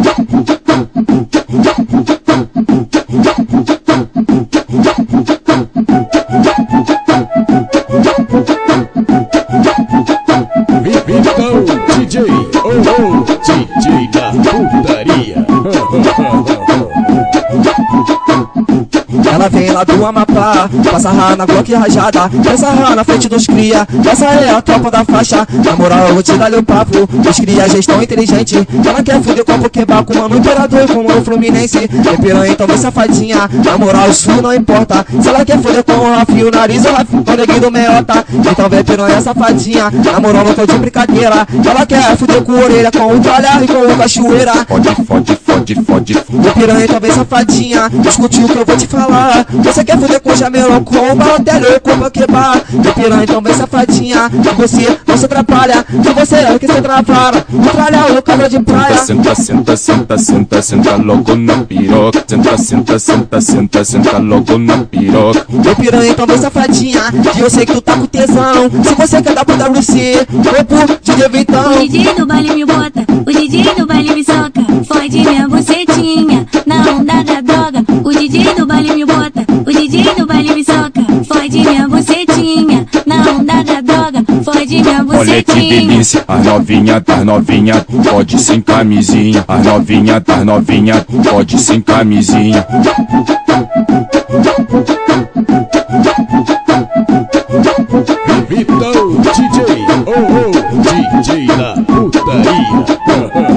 jump. Ela vem lá do Amapá, passa rá na Glock rajada, passa rá na frente dos cria, essa é a tropa da faixa. Na moral, eu vou te dar o papo, os cria já estão inteligentes. Ela quer fuder com a Pokéball, com o mano imperador, como o Fluminense. É piranha, então vem safadinha, na moral, isso não importa. Se ela quer fuder com o Rafinho, o nariz, o Rafinho, o neguinho do meiota. Então vem piranha, safadinha, na moral, não tô de brincadeira. Ela quer fuder com a orelha, com o tralhar e com o cachoeira. Fode, fode, fode, fode, fode. O piranha também safadinha, escute o que eu vou te falar. Você quer fuder com jamelão, com o balotelho e com o quebrar. O piranha também safadinha, você não se atrapalha. Se você é o que se atrapalha, tralha o cabra de praia. Senta, senta, senta, senta, senta logo na piroca. Senta, senta, senta, senta, senta logo na piroca. O piranha também safadinha, e eu sei que tu tá com tesão. Se você quer dar pro WC, ou pro DJ O Vitão. DJ do baile me bota, o DJ do baile me Fode minha bucetinha, na onda da droga. Fode minha Olha que bucetinha. delícia, as novinha, das novinha, pode sem camisinha. As novinha, das novinha, pode sem camisinha. Vitão DJ, oh oh, DJ da putaria.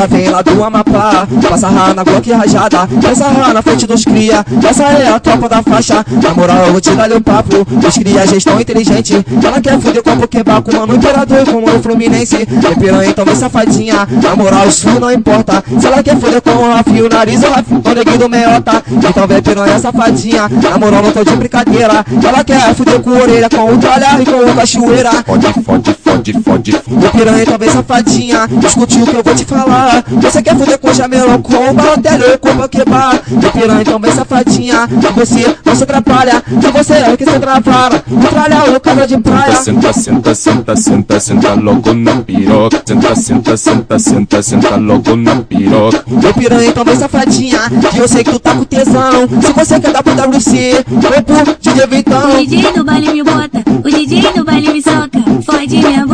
Ela vem lá do Amapá, passa rá na Glock rajada, passa rá na frente dos cria, essa é a tropa da faixa. Na moral, eu vou te dar o papo, os cria já estão inteligentes. Ela quer fuder com a Pokéball, com o mano imperador, como o Fluminense. É piranha, então vem safadinha, na moral, isso não importa. Se ela quer fuder com o Rafinho, o nariz, o Rafinho, o neguinho do meiota. Então vem piranha, safadinha, na moral, não tô de brincadeira. Ela quer fuder com a orelha, com o tralhar e com o cachoeira. Fode, fode, fode, fode, fode. O piranha também safadinha, escute o que eu vou te falar. Você quer fuder com jamelão, com o balotelho e com o quebrar. O piranha também safadinha, você não se atrapalha. Se você é o que se atrapalha, tralha o cabra de praia. Senta, senta, senta, senta, senta logo na piroca. Senta, senta, senta, senta, senta logo na piroca. O piranha também safadinha, que eu sei que tu tá com tesão. Se você quer dar pro WC, ou pro DJ O Vitão. DJ do baile me bota, o DJ do baile me soca. Fode minha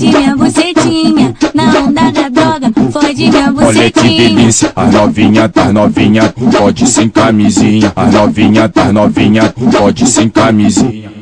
Fode minha bucetinha, na onda da droga. Fode minha Olha que bucetinha. delícia, as novinha, das novinha, pode sem camisinha. As novinha, das novinha, pode sem camisinha.